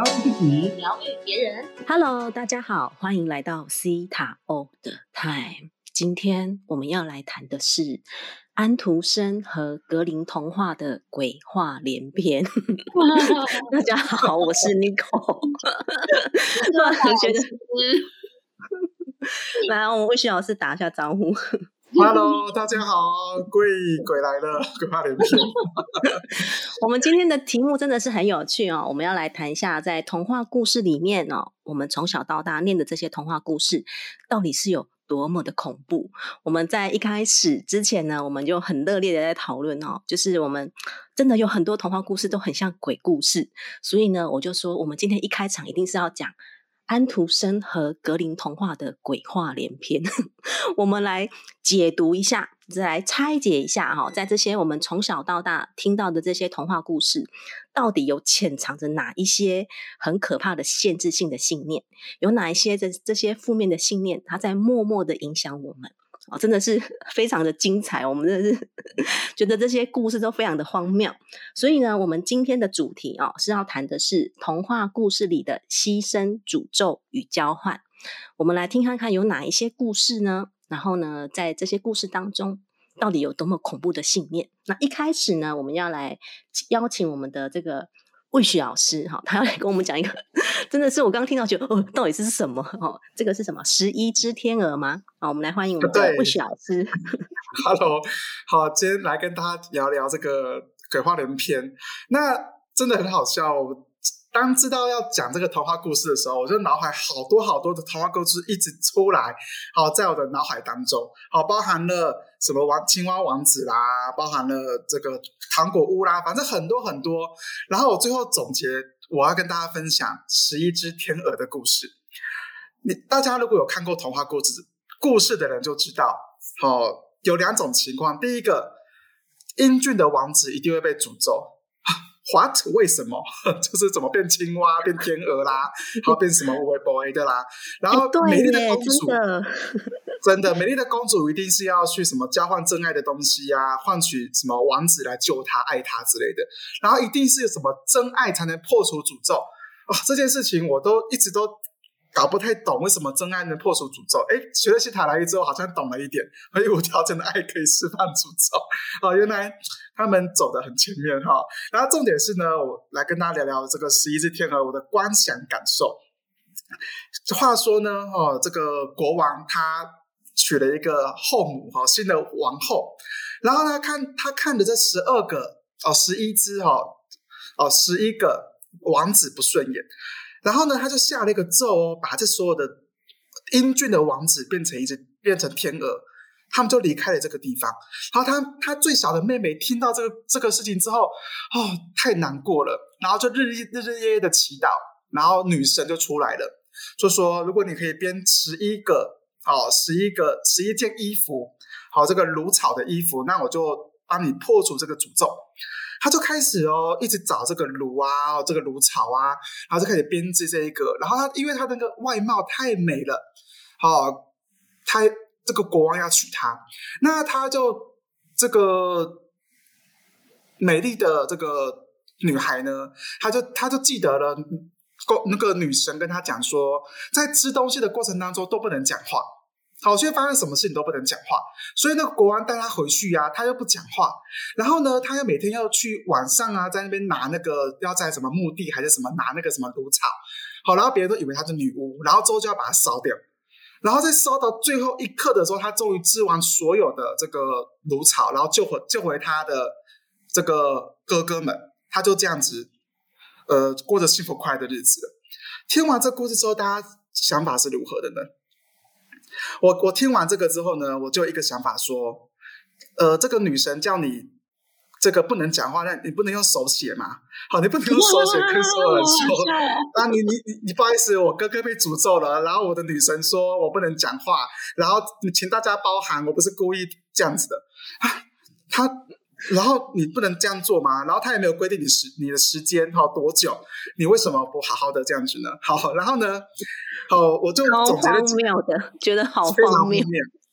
疗愈自己，疗愈别人。Hello，大家好，欢迎来到 C 塔 O 的 Time。今天我们要来谈的是安徒生和格林童话的鬼话连篇。大家好，我是 Nico。突然觉得，来，我们魏雪老师打一下招呼。Hello，大家好，鬼鬼来了，鬼话连篇。我们今天的题目真的是很有趣哦，我们要来谈一下在童话故事里面哦，我们从小到大念的这些童话故事，到底是有多么的恐怖？我们在一开始之前呢，我们就很热烈的在讨论哦，就是我们真的有很多童话故事都很像鬼故事，所以呢，我就说我们今天一开场一定是要讲。安徒生和格林童话的鬼话连篇，我们来解读一下，再来拆解一下哈，在这些我们从小到大听到的这些童话故事，到底有潜藏着哪一些很可怕的限制性的信念？有哪一些这这些负面的信念，它在默默的影响我们？哦，真的是 非常的精彩，我们真的是 觉得这些故事都非常的荒谬。所以呢，我们今天的主题哦是要谈的是童话故事里的牺牲、诅咒与交换。我们来听看看有哪一些故事呢？然后呢，在这些故事当中，到底有多么恐怖的信念？那一开始呢，我们要来邀请我们的这个。魏许老师哈，他要来跟我们讲一个，真的是我刚刚听到觉得哦，到底是什么哦？这个是什么？十一只天鹅吗？好，我们来欢迎我们的魏许老师。Hello，好，今天来跟大家聊聊这个鬼话连篇。那真的很好笑。当知道要讲这个童话故事的时候，我就脑海好多好多的童话故事一直出来，好，在我的脑海当中，好，包含了什么王青蛙王子啦，包含了这个糖果屋啦，反正很多很多。然后我最后总结，我要跟大家分享十一只天鹅的故事。你大家如果有看过童话故事故事的人就知道，好、哦、有两种情况。第一个，英俊的王子一定会被诅咒。What？为什么？就是怎么变青蛙、变天鹅啦，然后变什么微 boy 的啦。然后美丽的公主，真的美丽的公主一定是要去什么交换真爱的东西啊，换取什么王子来救她、爱她之类的。然后一定是有什么真爱才能破除诅咒。哇、这件事情我都一直都。搞不太懂为什么真爱能破除诅咒？哎，学了希塔来语之后，好像懂了一点。所以无条件的爱可以释放诅咒。哦，原来他们走得很前面哈。然后重点是呢，我来跟大家聊聊这个十一只天鹅我的观想感受。话说呢，哦，这个国王他娶了一个后母哈，新的王后。然后呢，看他看的这十二个哦，十一只哈哦，十一个王子不顺眼。然后呢，他就下了一个咒哦，把这所有的英俊的王子变成一只变成天鹅，他们就离开了这个地方。然后他他最小的妹妹听到这个这个事情之后，哦，太难过了，然后就日日日日夜夜的祈祷，然后女神就出来了，就说如果你可以编十一个哦，十一个十一件衣服，好这个芦草的衣服，那我就帮你破除这个诅咒。他就开始哦，一直找这个芦啊，这个芦草啊，然后就开始编织这一个。然后他因为他那个外貌太美了，好、哦，他这个国王要娶她，那他就这个美丽的这个女孩呢，他就他就记得了，那个女神跟他讲说，在吃东西的过程当中都不能讲话。好，所以发生什么事情都不能讲话，所以那个国王带他回去呀、啊，他又不讲话，然后呢，他又每天要去晚上啊，在那边拿那个要在什么墓地还是什么拿那个什么芦草，好，然后别人都以为她是女巫，然后之后就要把她烧掉，然后在烧到最后一刻的时候，他终于织完所有的这个芦草，然后救回救回他的这个哥哥们，他就这样子，呃，过着幸福快乐的日子了。听完这故事之后，大家想法是如何的呢？我我听完这个之后呢，我就一个想法说，呃，这个女神叫你这个不能讲话，那你不能用手写嘛？好，你不能用手写跟所有人说 啊，你你你你不好意思，我哥哥被诅咒了，然后我的女神说我不能讲话，然后请大家包涵，我不是故意这样子的啊，他。然后你不能这样做吗？然后他也没有规定你时你的时间哈多久，你为什么不好好的这样子呢？好，然后呢，好，我就总结了荒谬的，觉得好非常荒谬。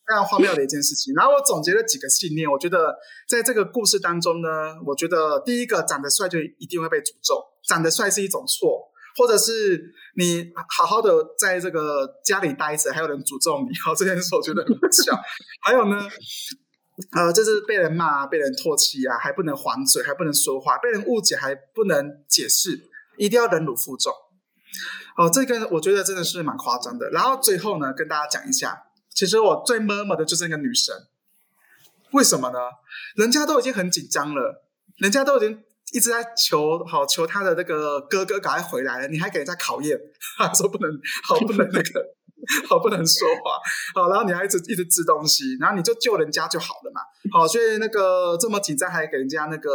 非常荒谬的一件事情。然后我总结了几个信念，我觉得在这个故事当中呢，我觉得第一个长得帅就一定会被诅咒，长得帅是一种错，或者是你好好的在这个家里待着，还有人诅咒你，好这件事我觉得很笑。还有呢，呃，就是被人骂、被人唾弃啊，还不能还嘴，还不能说话，被人误解还不能解释，一定要忍辱负重。哦，这个我觉得真的是蛮夸张的。然后最后呢，跟大家讲一下，其实我最闷闷的就是那个女生，为什么呢？人家都已经很紧张了，人家都已经一直在求好求他的那个哥哥赶快回来了，你还给人家考验，说不能好不能那个。好，不能说话。好，然后你还一直一直吃东西，然后你就救人家就好了嘛。好，所以那个这么紧张还给人家那个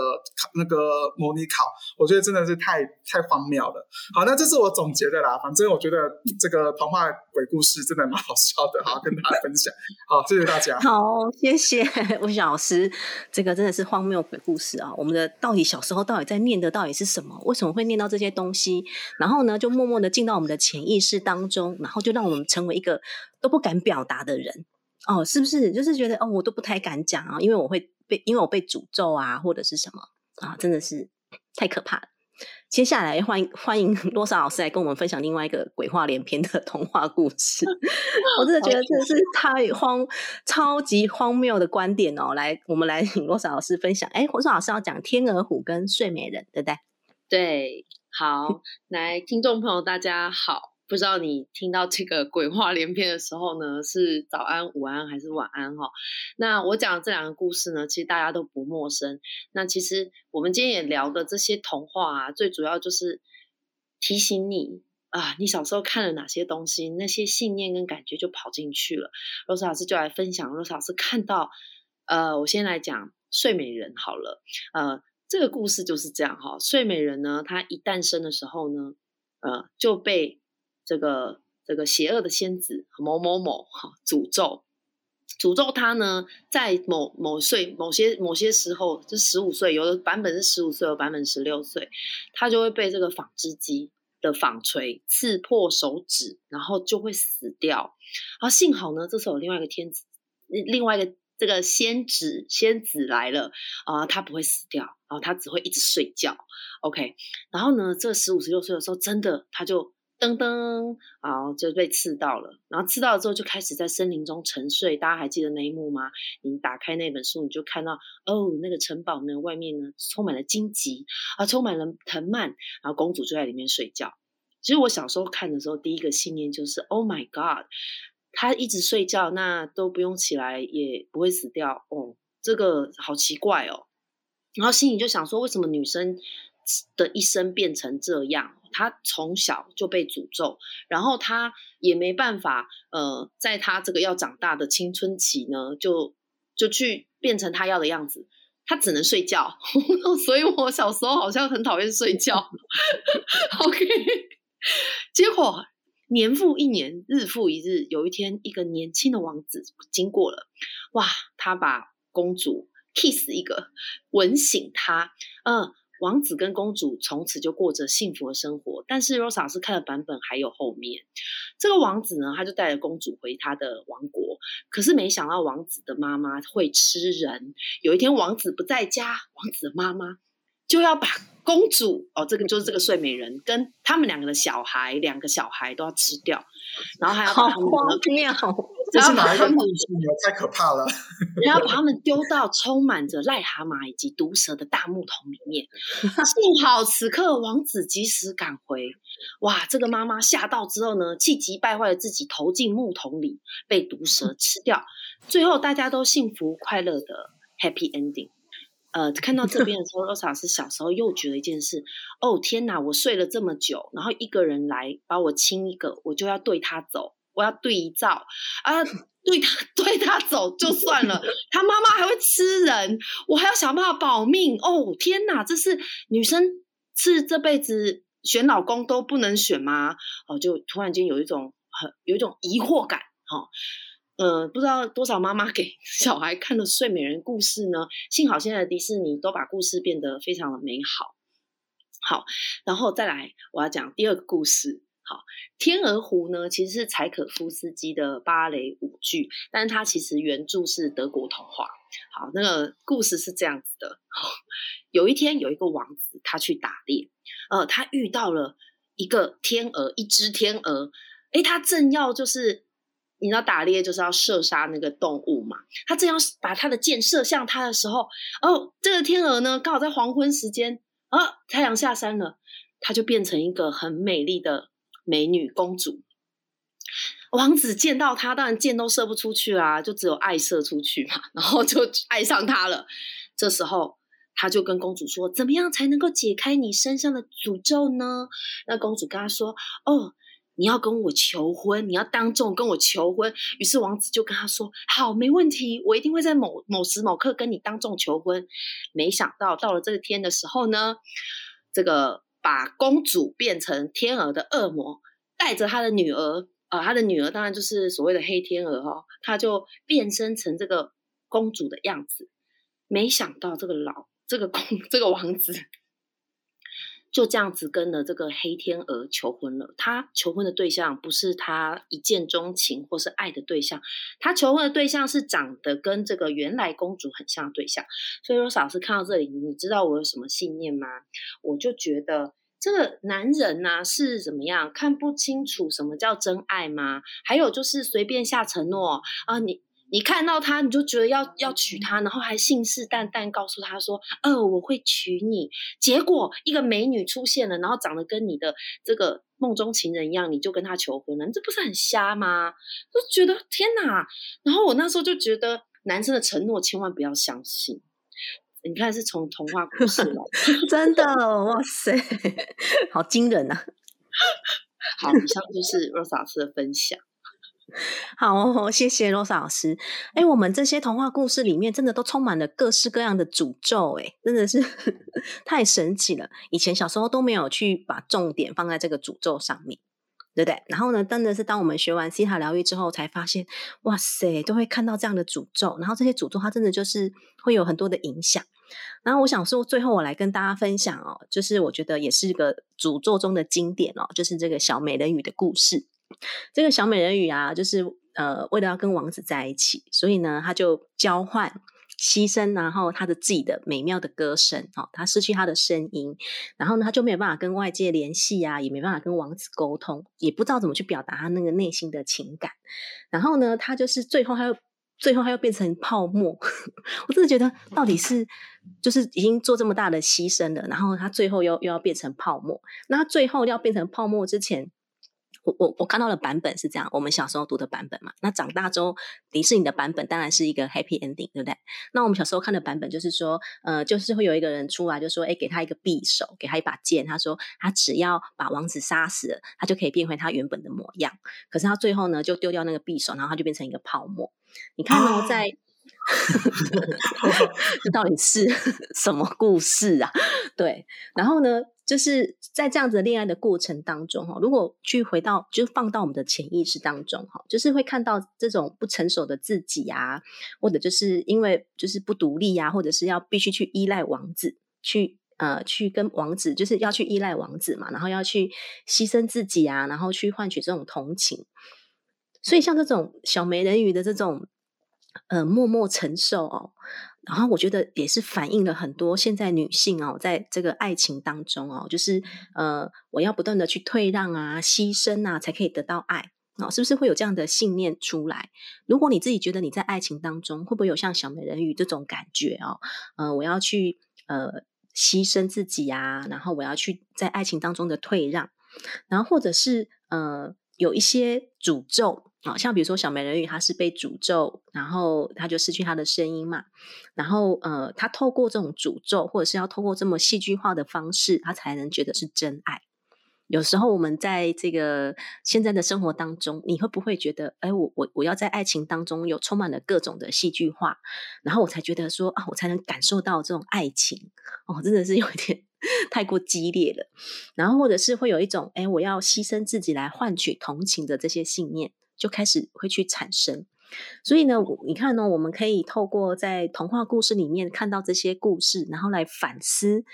那个模拟考，我觉得真的是太太荒谬了。好，那这是我总结的啦。反正我觉得这个童话鬼故事真的蛮好笑的，好跟大家分享。好，谢谢大家。好，谢谢 吴老师。这个真的是荒谬鬼故事啊！我们的到底小时候到底在念的到底是什么？为什么会念到这些东西？然后呢，就默默的进到我们的潜意识当中，然后就让我们成。成为一个都不敢表达的人哦，是不是？就是觉得哦，我都不太敢讲啊，因为我会被，因为我被诅咒啊，或者是什么啊，真的是太可怕了。接下来欢迎欢迎罗莎老师来跟我们分享另外一个鬼话连篇的童话故事。我真的觉得这是太荒超级荒谬的观点哦。来，我们来请罗莎老师分享。哎，罗莎老师要讲天鹅湖跟睡美人，对不对？对，好，来，听众朋友大家好。不知道你听到这个鬼话连篇的时候呢，是早安、午安还是晚安哈？那我讲这两个故事呢，其实大家都不陌生。那其实我们今天也聊的这些童话啊，最主要就是提醒你啊，你小时候看了哪些东西，那些信念跟感觉就跑进去了。罗斯老师就来分享，罗斯老师看到，呃，我先来讲睡美人好了。呃，这个故事就是这样哈，睡美人呢，她一诞生的时候呢，呃，就被这个这个邪恶的仙子某某某哈诅咒，诅咒他呢，在某某岁某些某些时候，就十五岁，有的版本是十五岁，有版本十六岁，他就会被这个纺织机的纺锤刺破手指，然后就会死掉。啊，幸好呢，这时候有另外一个天子，另外一个这个仙子仙子来了啊，他不会死掉，然后他只会一直睡觉。OK，然后呢，这十五十六岁的时候，真的他就。噔噔，好就被刺到了，然后刺到了之后就开始在森林中沉睡。大家还记得那一幕吗？你打开那本书，你就看到哦，那个城堡呢，外面呢充满了荆棘啊，充满了藤蔓，然后公主就在里面睡觉。其实我小时候看的时候，第一个信念就是 Oh my God，她一直睡觉，那都不用起来也不会死掉哦，这个好奇怪哦。然后心里就想说，为什么女生的一生变成这样？他从小就被诅咒，然后他也没办法，呃，在他这个要长大的青春期呢，就就去变成他要的样子，他只能睡觉。所以我小时候好像很讨厌睡觉。OK，结果年复一年，日复一日，有一天，一个年轻的王子经过了，哇，他把公主 kiss 一个，吻醒她，嗯。王子跟公主从此就过着幸福的生活，但是 Rosa 是看的版本还有后面。这个王子呢，他就带着公主回他的王国，可是没想到王子的妈妈会吃人。有一天王子不在家，王子的妈妈就要把公主哦，这个就是这个睡美人跟他们两个的小孩，两个小孩都要吃掉，然后还要把他们的。这是哪一个故事？太可怕了！然后把他们丢到充满着癞蛤蟆以及毒蛇的大木桶里面。幸好此刻王子及时赶回。哇！这个妈妈吓到之后呢，气急败坏的自己投进木桶里，被毒蛇吃掉。最后大家都幸福快乐的 happy ending。呃，看到这边的时候，罗莎是小时候又觉得一件事：哦天哪！我睡了这么久，然后一个人来把我亲一个，我就要对他走。我要对照啊，对他 对他走就算了，他妈妈还会吃人，我还要想办法保命哦！天哪，这是女生是这辈子选老公都不能选吗？哦，就突然间有一种很有一种疑惑感哈。呃，不知道多少妈妈给小孩看的《睡美人故事》呢？幸好现在的迪士尼都把故事变得非常的美好。好，然后再来，我要讲第二个故事。好，天鹅湖呢，其实是柴可夫斯基的芭蕾舞剧，但是它其实原著是德国童话。好，那个故事是这样子的：有一天，有一个王子，他去打猎，呃，他遇到了一个天鹅，一只天鹅，诶，他正要就是你知道打猎就是要射杀那个动物嘛，他正要把他的箭射向他的时候，哦，这个天鹅呢刚好在黄昏时间，啊，太阳下山了，它就变成一个很美丽的美女公主。王子见到她，当然箭都射不出去啦，就只有爱射出去嘛，然后就爱上她了。这时候。他就跟公主说：“怎么样才能够解开你身上的诅咒呢？”那公主跟他说：“哦，你要跟我求婚，你要当众跟我求婚。”于是王子就跟他说：“好，没问题，我一定会在某某时某刻跟你当众求婚。”没想到到了这个天的时候呢，这个把公主变成天鹅的恶魔，带着他的女儿，呃，他的女儿当然就是所谓的黑天鹅哦，他就变身成这个公主的样子。没想到这个老。这个公这个王子就这样子跟了这个黑天鹅求婚了。他求婚的对象不是他一见钟情或是爱的对象，他求婚的对象是长得跟这个原来公主很像的对象。所以说老师看到这里，你知道我有什么信念吗？我就觉得这个男人呢是怎么样看不清楚什么叫真爱吗？还有就是随便下承诺啊，你。你看到他，你就觉得要要娶她，然后还信誓旦旦告诉他说：“呃，我会娶你。”结果一个美女出现了，然后长得跟你的这个梦中情人一样，你就跟他求婚了，这不是很瞎吗？就觉得天哪！然后我那时候就觉得，男生的承诺千万不要相信。你看，是从童话故事来，真的，哇塞，好惊人呐！好，以上就是师的分享。好，谢谢罗莎老师。哎，我们这些童话故事里面，真的都充满了各式各样的诅咒，哎，真的是 太神奇了。以前小时候都没有去把重点放在这个诅咒上面，对不对？然后呢，真的是当我们学完西塔疗愈之后，才发现，哇塞，都会看到这样的诅咒。然后这些诅咒，它真的就是会有很多的影响。然后我想说，最后我来跟大家分享哦，就是我觉得也是一个诅咒中的经典哦，就是这个小美人鱼的故事。这个小美人鱼啊，就是呃，为了要跟王子在一起，所以呢，他就交换牺牲，然后他的自己的美妙的歌声，哦，他失去他的声音，然后呢，他就没有办法跟外界联系啊，也没办法跟王子沟通，也不知道怎么去表达他那个内心的情感。然后呢，他就是最后他又最后他又变成泡沫。我真的觉得，到底是就是已经做这么大的牺牲了，然后他最后又又要变成泡沫。那他最后要变成泡沫之前。我我我看到的版本是这样，我们小时候读的版本嘛。那长大之后，迪士尼的版本当然是一个 happy ending，对不对？那我们小时候看的版本就是说，呃，就是会有一个人出来，就说，哎，给他一个匕首，给他一把剑，他说他只要把王子杀死了，他就可以变回他原本的模样。可是他最后呢，就丢掉那个匕首，然后他就变成一个泡沫。你看呢，在 这到底是 什么故事啊？对，然后呢？就是在这样子恋爱的过程当中，哈，如果去回到，就放到我们的潜意识当中，哈，就是会看到这种不成熟的自己啊，或者就是因为就是不独立呀，或者是要必须去依赖王子，去呃去跟王子，就是要去依赖王子嘛，然后要去牺牲自己啊，然后去换取这种同情。所以像这种小美人鱼的这种呃默默承受哦。然后我觉得也是反映了很多现在女性哦，在这个爱情当中哦，就是呃，我要不断的去退让啊、牺牲啊，才可以得到爱啊，是不是会有这样的信念出来？如果你自己觉得你在爱情当中，会不会有像小美人鱼这种感觉哦？呃，我要去呃牺牲自己啊，然后我要去在爱情当中的退让，然后或者是呃有一些诅咒。啊，像比如说小美人鱼，她是被诅咒，然后她就失去她的声音嘛。然后呃，她透过这种诅咒，或者是要透过这么戏剧化的方式，她才能觉得是真爱。有时候我们在这个现在的生活当中，你会不会觉得，哎，我我我要在爱情当中有充满了各种的戏剧化，然后我才觉得说啊，我才能感受到这种爱情哦，真的是有一点太过激烈了。然后或者是会有一种，哎，我要牺牲自己来换取同情的这些信念。就开始会去产生，所以呢，你看呢，我们可以透过在童话故事里面看到这些故事，然后来反思，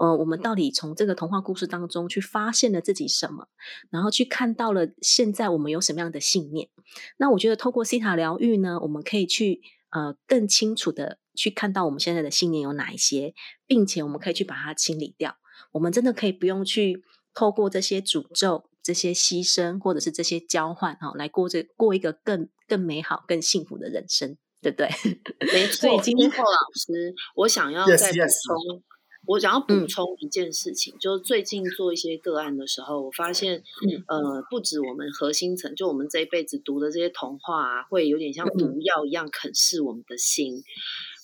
呃，我们到底从这个童话故事当中去发现了自己什么，然后去看到了现在我们有什么样的信念。那我觉得透过西塔疗愈呢，我们可以去呃更清楚的去看到我们现在的信念有哪一些，并且我们可以去把它清理掉。我们真的可以不用去。透过这些诅咒、这些牺牲，或者是这些交换，哈，来过这过一个更更美好、更幸福的人生，对不对？没错。所以今天霍老师，我想要再补 yes. 充。我想要补嗯充一件事情，就是最近做一些个案的时候，我发现，嗯呃，不止我们核心层，就我们这一辈子读的这些童话啊，会有点像嗯毒药一样啃噬我们的心，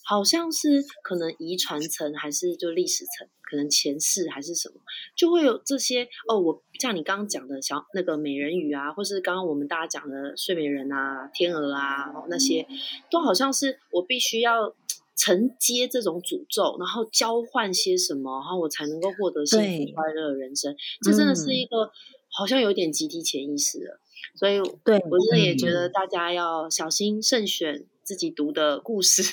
好像是可能遗传层还是就历史层，可能前世还是什么，就会有这些哦。我像你刚刚讲的小那个美人鱼啊，或是刚刚我们大家讲的睡美人啊、天鹅啊哦那些，都好像是我必须要。承接这种诅咒，然后交换些什么，然后我才能够获得幸福快乐的人生。这真的是嗯一个、好像有点集体潜意识了，所以对我真的也觉嗯得大家要小心慎选自己读的故事。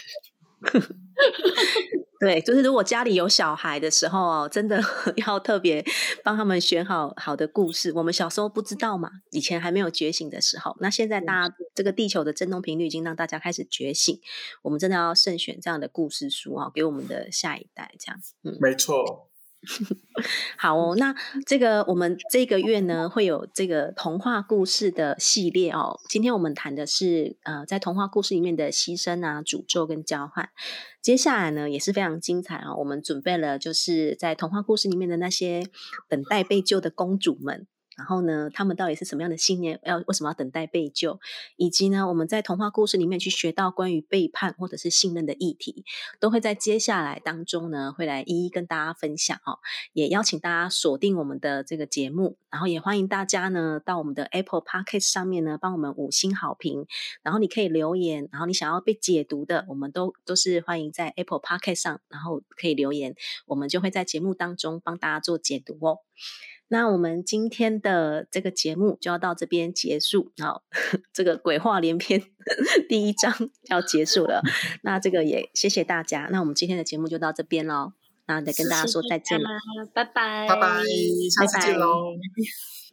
对，就是如果家里有小孩的时候哦，真的 要特别帮他们选好好的故事。我们小时候不知道嘛，以前还没有觉醒的时候，那现在大家这个地球的振动频率已经让大家开始觉醒，我们真的要慎选这样的故事书啊、哦，给我们的下一代。这样，嗯，没错。好哦，那这个我们这个月呢会有这个童话故事的系列哦。今天我们谈的是呃，在童话故事里面的牺牲啊、诅咒跟交换。接下来呢也是非常精彩、哦，我们准备了就是在童话故事里面的那些等待被救的公主们。然后呢，他们到底是什么样的信念？要为什么要等待被救？以及呢，我们在童话故事里面去学到关于背叛或者是信任的议题，都会在接下来当中呢，会来一一跟大家分享哦。也邀请大家锁定我们的这个节目，然后也欢迎大家呢到我们的 Apple Podcast 上面呢帮我们五星好评，然后你可以留言，然后你想要被解读的，我们都都是欢迎在 Apple Podcast 上，然后可以留言，我们就会在节目当中帮大家做解读哦。那我们今天的这个节目就要到这边结束，好，这个鬼话连篇第一章要结束了。那这个也谢谢大家，那我们今天的节目就到这边喽，那再跟大家说再见了，拜拜，拜拜，下次见喽。拜拜